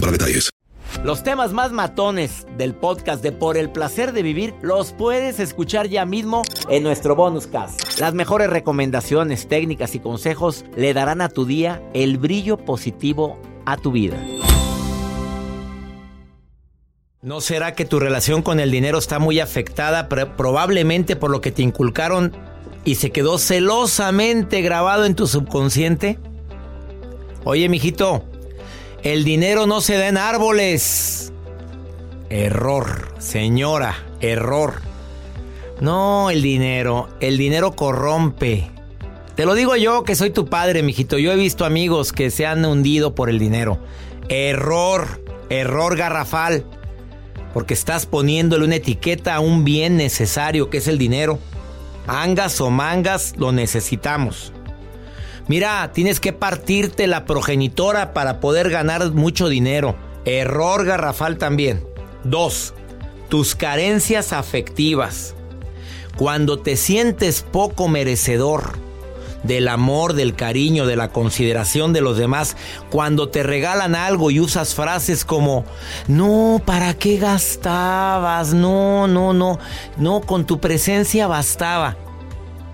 para detalles. Los temas más matones del podcast de Por el placer de vivir los puedes escuchar ya mismo en nuestro bonus cast. Las mejores recomendaciones, técnicas y consejos le darán a tu día el brillo positivo a tu vida. ¿No será que tu relación con el dinero está muy afectada probablemente por lo que te inculcaron y se quedó celosamente grabado en tu subconsciente? Oye, mijito, el dinero no se da en árboles. Error, señora, error. No, el dinero, el dinero corrompe. Te lo digo yo que soy tu padre, mijito. Yo he visto amigos que se han hundido por el dinero. Error, error garrafal. Porque estás poniéndole una etiqueta a un bien necesario que es el dinero. Angas o mangas, lo necesitamos. Mira, tienes que partirte la progenitora para poder ganar mucho dinero. Error garrafal también. Dos, tus carencias afectivas. Cuando te sientes poco merecedor del amor, del cariño, de la consideración de los demás, cuando te regalan algo y usas frases como, no, ¿para qué gastabas? No, no, no, no, con tu presencia bastaba.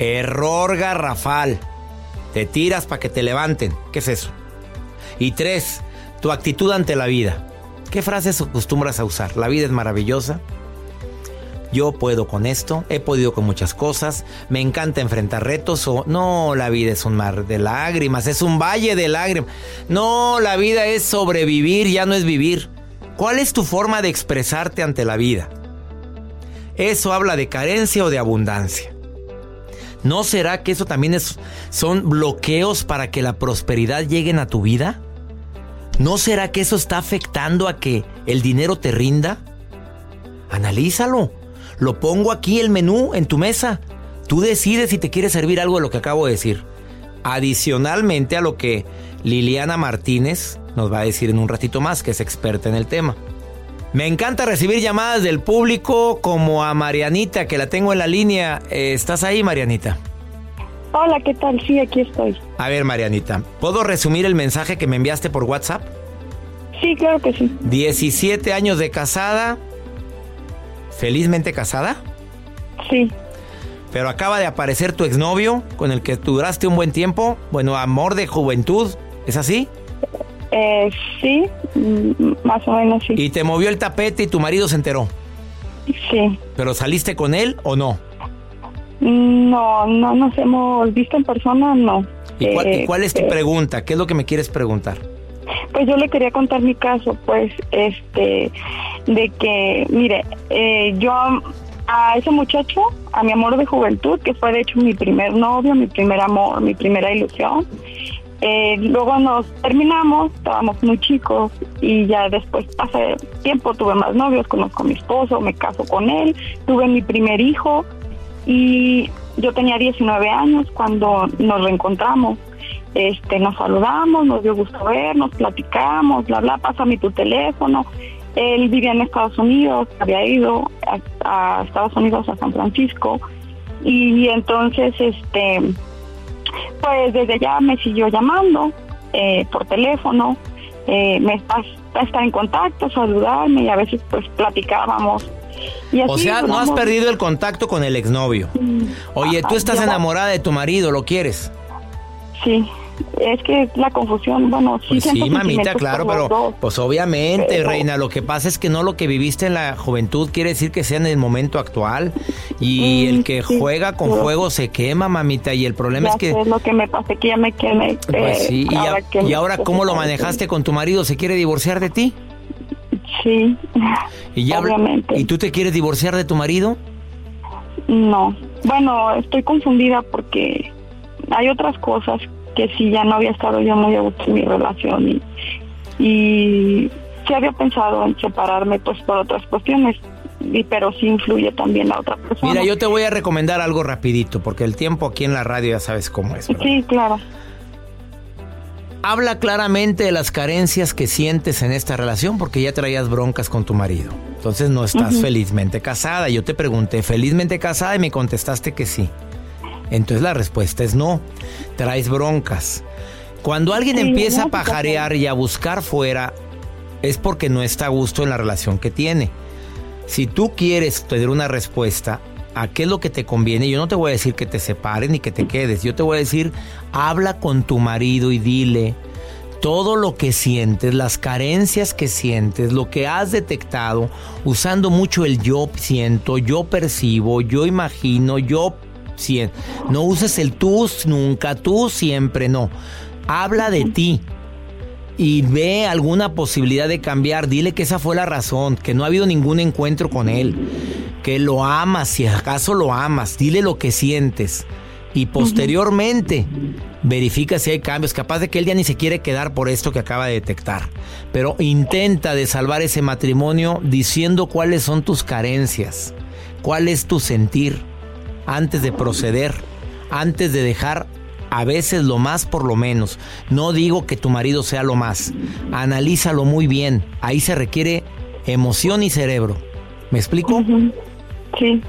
Error garrafal. Te tiras para que te levanten. ¿Qué es eso? Y tres, tu actitud ante la vida. ¿Qué frases acostumbras a usar? La vida es maravillosa yo puedo con esto, he podido con muchas cosas, me encanta enfrentar retos o no, la vida es un mar de lágrimas, es un valle de lágrimas. No, la vida es sobrevivir, ya no es vivir. ¿Cuál es tu forma de expresarte ante la vida? ¿Eso habla de carencia o de abundancia? ¿No será que eso también es, son bloqueos para que la prosperidad llegue a tu vida? ¿No será que eso está afectando a que el dinero te rinda? Analízalo. Lo pongo aquí el menú en tu mesa. Tú decides si te quieres servir algo de lo que acabo de decir. Adicionalmente a lo que Liliana Martínez nos va a decir en un ratito más, que es experta en el tema. Me encanta recibir llamadas del público como a Marianita, que la tengo en la línea. Eh, ¿Estás ahí, Marianita? Hola, ¿qué tal? Sí, aquí estoy. A ver, Marianita, ¿puedo resumir el mensaje que me enviaste por WhatsApp? Sí, claro que sí. 17 años de casada, felizmente casada? Sí. Pero acaba de aparecer tu exnovio con el que duraste un buen tiempo. Bueno, amor de juventud. ¿Es así? Eh, sí, mm, más o menos sí. Y te movió el tapete y tu marido se enteró. Sí. ¿Pero saliste con él o no? No, no nos hemos visto en persona, no. ¿Y cuál, ¿y cuál es tu eh, pregunta? ¿Qué es lo que me quieres preguntar? Pues yo le quería contar mi caso, pues, este, de que, mire, eh, yo a ese muchacho, a mi amor de juventud, que fue de hecho mi primer novio, mi primer amor, mi primera ilusión, eh, luego nos terminamos, estábamos muy chicos y ya después pasé tiempo, tuve más novios, conozco a mi esposo, me caso con él, tuve mi primer hijo y yo tenía 19 años cuando nos reencontramos. Este, nos saludamos, nos dio gusto vernos, platicamos, bla, bla, pásame tu teléfono. Él vivía en Estados Unidos, había ido a, Estados Unidos, a San Francisco, y entonces, este, pues desde allá me siguió llamando eh, por teléfono, eh, me está, en contacto, saludarme y a veces pues platicábamos. o sea, no has perdido el contacto con el exnovio. Oye, tú estás enamorada de tu marido, ¿lo quieres? Sí. Es que la confusión, bueno, sí, pues sí mamita, claro, pero pues obviamente, reina, lo que pasa es que no lo que viviste en la juventud quiere decir que sea en el momento actual y mm, el que juega con fuego se quema, mamita, y el problema es que es lo que me pasa, que ya me quemé. Pues eh, sí, y, ahora cómo lo manejaste con tu marido, ¿se quiere divorciar de ti? Sí. ¿Y obviamente. ¿Y tú te quieres divorciar de tu marido? No. Bueno, estoy confundida porque hay otras cosas que sí ya no había estado yo muy a gusto en mi relación y, y sí había pensado en separarme pues por otras cuestiones y, pero sí influye también la otra persona. Mira, yo te voy a recomendar algo rapidito porque el tiempo aquí en la radio ya sabes cómo es. Sí, claro. Habla claramente de las carencias que sientes en esta relación porque ya traías broncas con tu marido. Entonces no estás felizmente casada. Yo te pregunté, ¿felizmente casada? Y me contestaste que sí. Entonces la respuesta es no. Traes broncas. Cuando alguien empieza a pajarear y a buscar fuera, es porque no está a gusto en la relación que tiene. Si tú quieres tener una respuesta a qué es lo que te conviene, yo no te voy a decir que te separen ni que te quedes. Yo te voy a decir, habla con tu marido y dile todo lo que sientes, las carencias que sientes, lo que has detectado, usando mucho el yo siento, yo percibo, yo imagino, yo no uses el tú nunca, tú siempre, no. Habla de ti y ve alguna posibilidad de cambiar. Dile que esa fue la razón, que no ha habido ningún encuentro con él, que lo amas, si acaso lo amas. Dile lo que sientes. Y posteriormente verifica si hay cambios. Capaz de que él ya ni se quiere quedar por esto que acaba de detectar. Pero intenta de salvar ese matrimonio diciendo cuáles son tus carencias, cuál es tu sentir antes de proceder, antes de dejar a veces lo más por lo menos. No digo que tu marido sea lo más. Analízalo muy bien. Ahí se requiere emoción y cerebro. ¿Me explico? Sí.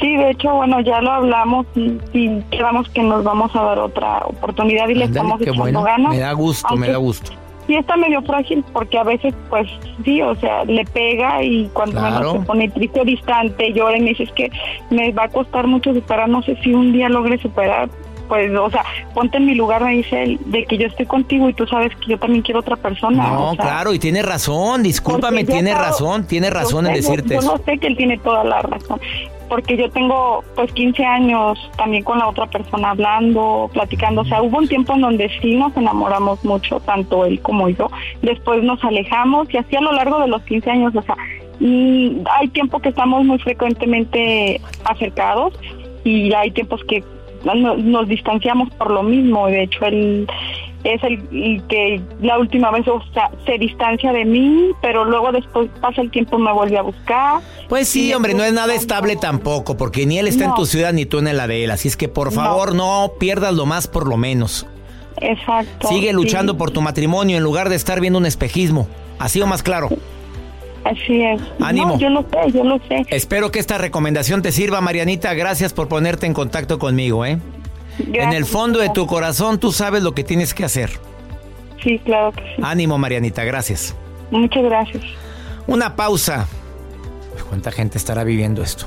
Sí, de hecho, bueno, ya lo hablamos y, y quedamos que nos vamos a dar otra oportunidad y le estamos echando ganas. Me da gusto, me da gusto sí está medio frágil porque a veces, pues sí, o sea, le pega y cuando se pone triste o distante, llora y me dice, es que me va a costar mucho superar, no sé si un día logre superar, pues, o sea, ponte en mi lugar, me dice él, de que yo estoy contigo y tú sabes que yo también quiero otra persona. No, claro, y tiene razón, discúlpame, tiene razón, tiene razón en decirte eso. Yo no sé que él tiene toda la razón, porque yo tengo pues 15 años también con la otra persona hablando, platicando, o sea, hubo un tiempo en donde sí nos enamoramos mucho, tanto él como yo, después nos alejamos y así a lo largo de los 15 años, o sea, hay tiempo que estamos muy frecuentemente acercados y hay tiempos que nos, distanciamos por lo mismo. De hecho, él es el, que la última vez se distancia de mí, pero luego después pasa el tiempo me vuelve a buscar. Pues sí, hombre, no es nada estable tampoco, porque ni él está en tu ciudad ni tú en la de él. Así es que por favor no, pierdas lo más por lo menos. Exacto. Sigue luchando por tu matrimonio en lugar de estar viendo un espejismo. Así o más claro. Así es. Ánimo. yo lo sé, yo lo sé. Espero que esta recomendación te sirva, Marianita. Gracias por ponerte en contacto conmigo, ¿eh? En el fondo de tu corazón tú sabes lo que tienes que hacer. Sí, claro que sí. Ánimo, Marianita, gracias. Muchas gracias. Una pausa. ¿Cuánta gente estará viviendo esto?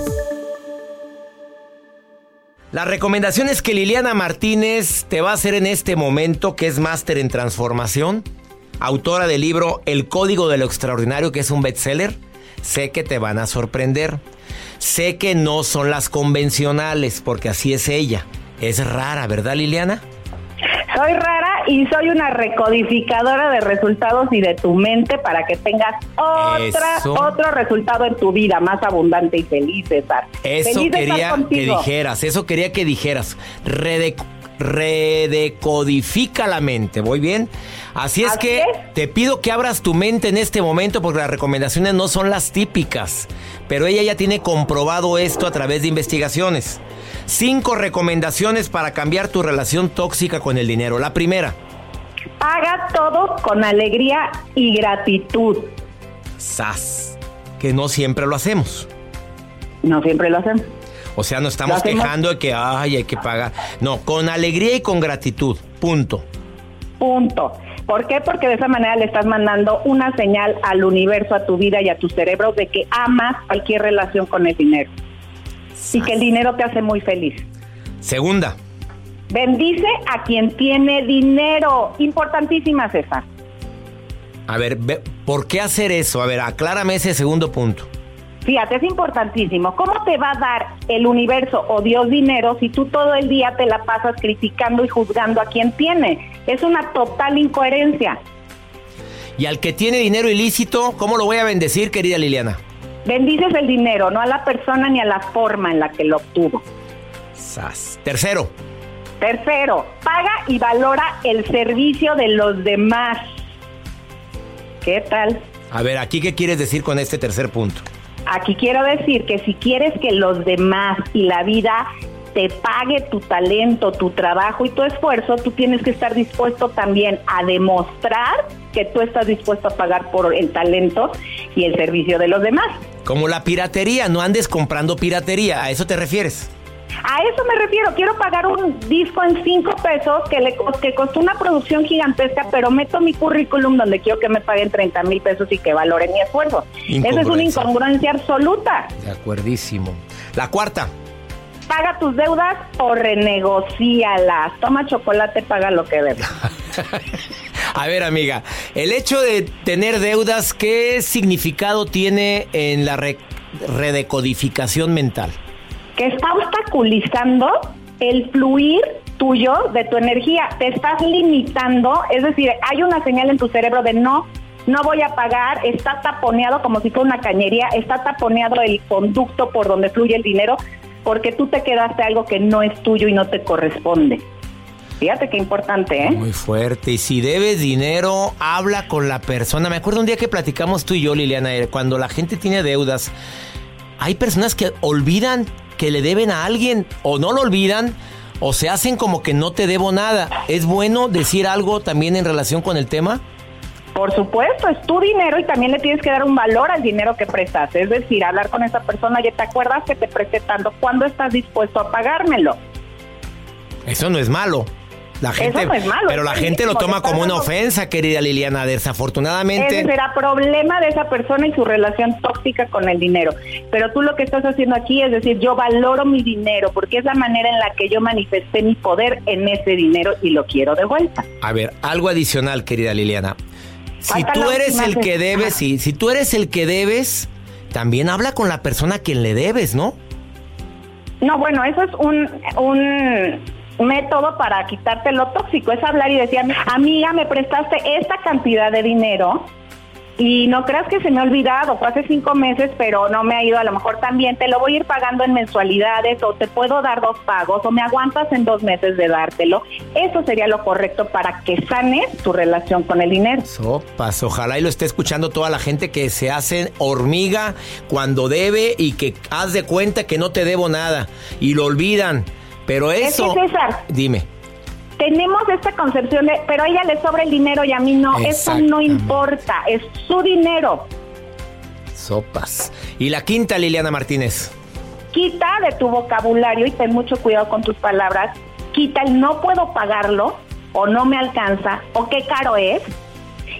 La recomendación es que Liliana Martínez te va a hacer en este momento, que es máster en transformación, autora del libro El Código de lo Extraordinario, que es un bestseller. Sé que te van a sorprender. Sé que no son las convencionales, porque así es ella. Es rara, ¿verdad, Liliana? Soy rara y soy una recodificadora de resultados y de tu mente para que tengas otra, otro resultado en tu vida más abundante y feliz, César. Eso quería que dijeras, eso quería que dijeras. Redecodifica la mente, ¿voy bien? Así es que te pido que abras tu mente en este momento porque las recomendaciones no son las típicas, pero ella ya tiene comprobado esto a través de investigaciones. Cinco recomendaciones para cambiar tu relación tóxica con el dinero. La primera. Haga todo con alegría y gratitud. Sas. Que no siempre lo hacemos. No siempre lo hacemos. O sea, no estamos quejando de que ay, hay que pagar. No, con alegría y con gratitud. Punto. Punto. ¿Por qué? Porque de esa manera le estás mandando una señal al universo, a tu vida y a tu cerebro de que amas cualquier relación con el dinero. Y que el dinero te hace muy feliz. Segunda. Bendice a quien tiene dinero. Importantísima, César. A ver, ¿por qué hacer eso? A ver, aclárame ese segundo punto. Fíjate, es importantísimo. ¿Cómo te va a dar el universo o Dios dinero si tú todo el día te la pasas criticando y juzgando a quien tiene? Es una total incoherencia. Y al que tiene dinero ilícito, ¿cómo lo voy a bendecir, querida Liliana? Bendices el dinero, no a la persona ni a la forma en la que lo obtuvo. Sas. Tercero. Tercero, paga y valora el servicio de los demás. ¿Qué tal? A ver, aquí qué quieres decir con este tercer punto. Aquí quiero decir que si quieres que los demás y la vida te pague tu talento, tu trabajo y tu esfuerzo, tú tienes que estar dispuesto también a demostrar que tú estás dispuesto a pagar por el talento y el servicio de los demás. Como la piratería, no andes comprando piratería, ¿a eso te refieres? A eso me refiero, quiero pagar un disco en cinco pesos que, le, que costó una producción gigantesca, pero meto mi currículum donde quiero que me paguen 30 mil pesos y que valoren mi esfuerzo. Esa es una incongruencia absoluta. De acuerdísimo. La cuarta. Paga tus deudas o renegocialas. Toma chocolate, paga lo que debes. A ver, amiga, el hecho de tener deudas, ¿qué significado tiene en la redecodificación mental? Que está obstaculizando el fluir tuyo de tu energía. Te estás limitando, es decir, hay una señal en tu cerebro de no, no voy a pagar, está taponeado como si fuera una cañería, está taponeado el conducto por donde fluye el dinero, porque tú te quedaste algo que no es tuyo y no te corresponde. Fíjate qué importante, ¿eh? Muy fuerte. Y si debes dinero, habla con la persona. Me acuerdo un día que platicamos tú y yo, Liliana, cuando la gente tiene deudas, hay personas que olvidan que le deben a alguien o no lo olvidan o se hacen como que no te debo nada. ¿Es bueno decir algo también en relación con el tema? Por supuesto, es tu dinero y también le tienes que dar un valor al dinero que prestas. Es decir, hablar con esa persona, ya te acuerdas que te presté tanto, ¿cuándo estás dispuesto a pagármelo? Eso no es malo. La gente, pero la gente lo toma como una ofensa, querida Liliana. Desafortunadamente. Ese será problema de esa persona y su relación tóxica con el dinero. Pero tú lo que estás haciendo aquí es decir, yo valoro mi dinero porque es la manera en la que yo manifesté mi poder en ese dinero y lo quiero de vuelta. A ver, algo adicional, querida Liliana. Si tú eres el que debes, sí, si tú eres el que debes, también habla con la persona a quien le debes, ¿no? No, bueno, eso es un, un método para quitarte lo tóxico, es hablar y decir, amiga, me prestaste esta cantidad de dinero y no creas que se me ha olvidado, fue hace cinco meses, pero no me ha ido, a lo mejor también te lo voy a ir pagando en mensualidades o te puedo dar dos pagos o me aguantas en dos meses de dártelo. Eso sería lo correcto para que sanes tu relación con el dinero. Sopas, ojalá y lo esté escuchando toda la gente que se hace hormiga cuando debe y que haz de cuenta que no te debo nada y lo olvidan. Pero eso. César, dime. Tenemos esta concepción de, pero a ella le sobra el dinero y a mí no. Eso no importa, es su dinero. Sopas. Y la quinta, Liliana Martínez. Quita de tu vocabulario y ten mucho cuidado con tus palabras. Quita el no puedo pagarlo o no me alcanza o qué caro es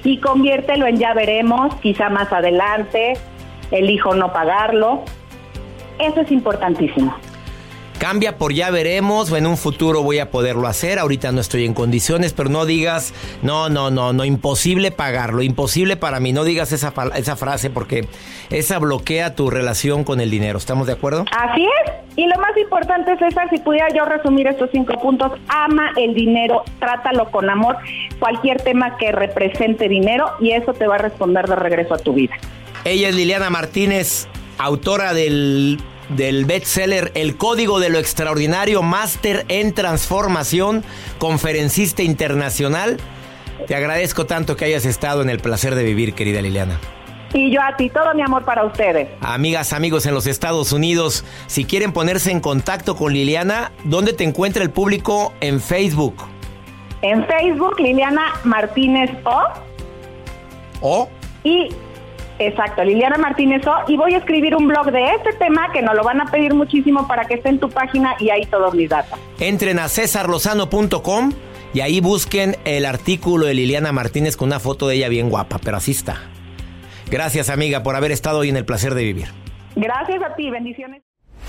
y conviértelo en ya veremos, quizá más adelante, elijo no pagarlo. Eso es importantísimo. Cambia por ya veremos, o en un futuro voy a poderlo hacer, ahorita no estoy en condiciones, pero no digas, no, no, no, no, imposible pagarlo, imposible para mí, no digas esa, esa frase porque esa bloquea tu relación con el dinero, ¿estamos de acuerdo? Así es. Y lo más importante, César, si pudiera yo resumir estos cinco puntos, ama el dinero, trátalo con amor, cualquier tema que represente dinero y eso te va a responder de regreso a tu vida. Ella es Liliana Martínez, autora del, del bestseller El Código de lo Extraordinario, máster en transformación, conferencista internacional. Te agradezco tanto que hayas estado en el placer de vivir, querida Liliana. Y yo a ti, todo mi amor para ustedes. Amigas, amigos en los Estados Unidos, si quieren ponerse en contacto con Liliana, ¿dónde te encuentra el público en Facebook? En Facebook, Liliana Martínez O. ¿O? Y, exacto, Liliana Martínez O. Y voy a escribir un blog de este tema que nos lo van a pedir muchísimo para que esté en tu página y ahí todos mis datos. Entren a cesarlozano.com y ahí busquen el artículo de Liliana Martínez con una foto de ella bien guapa, pero así está. Gracias amiga por haber estado hoy en el placer de vivir. Gracias a ti, bendiciones.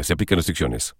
Se aplican restricciones.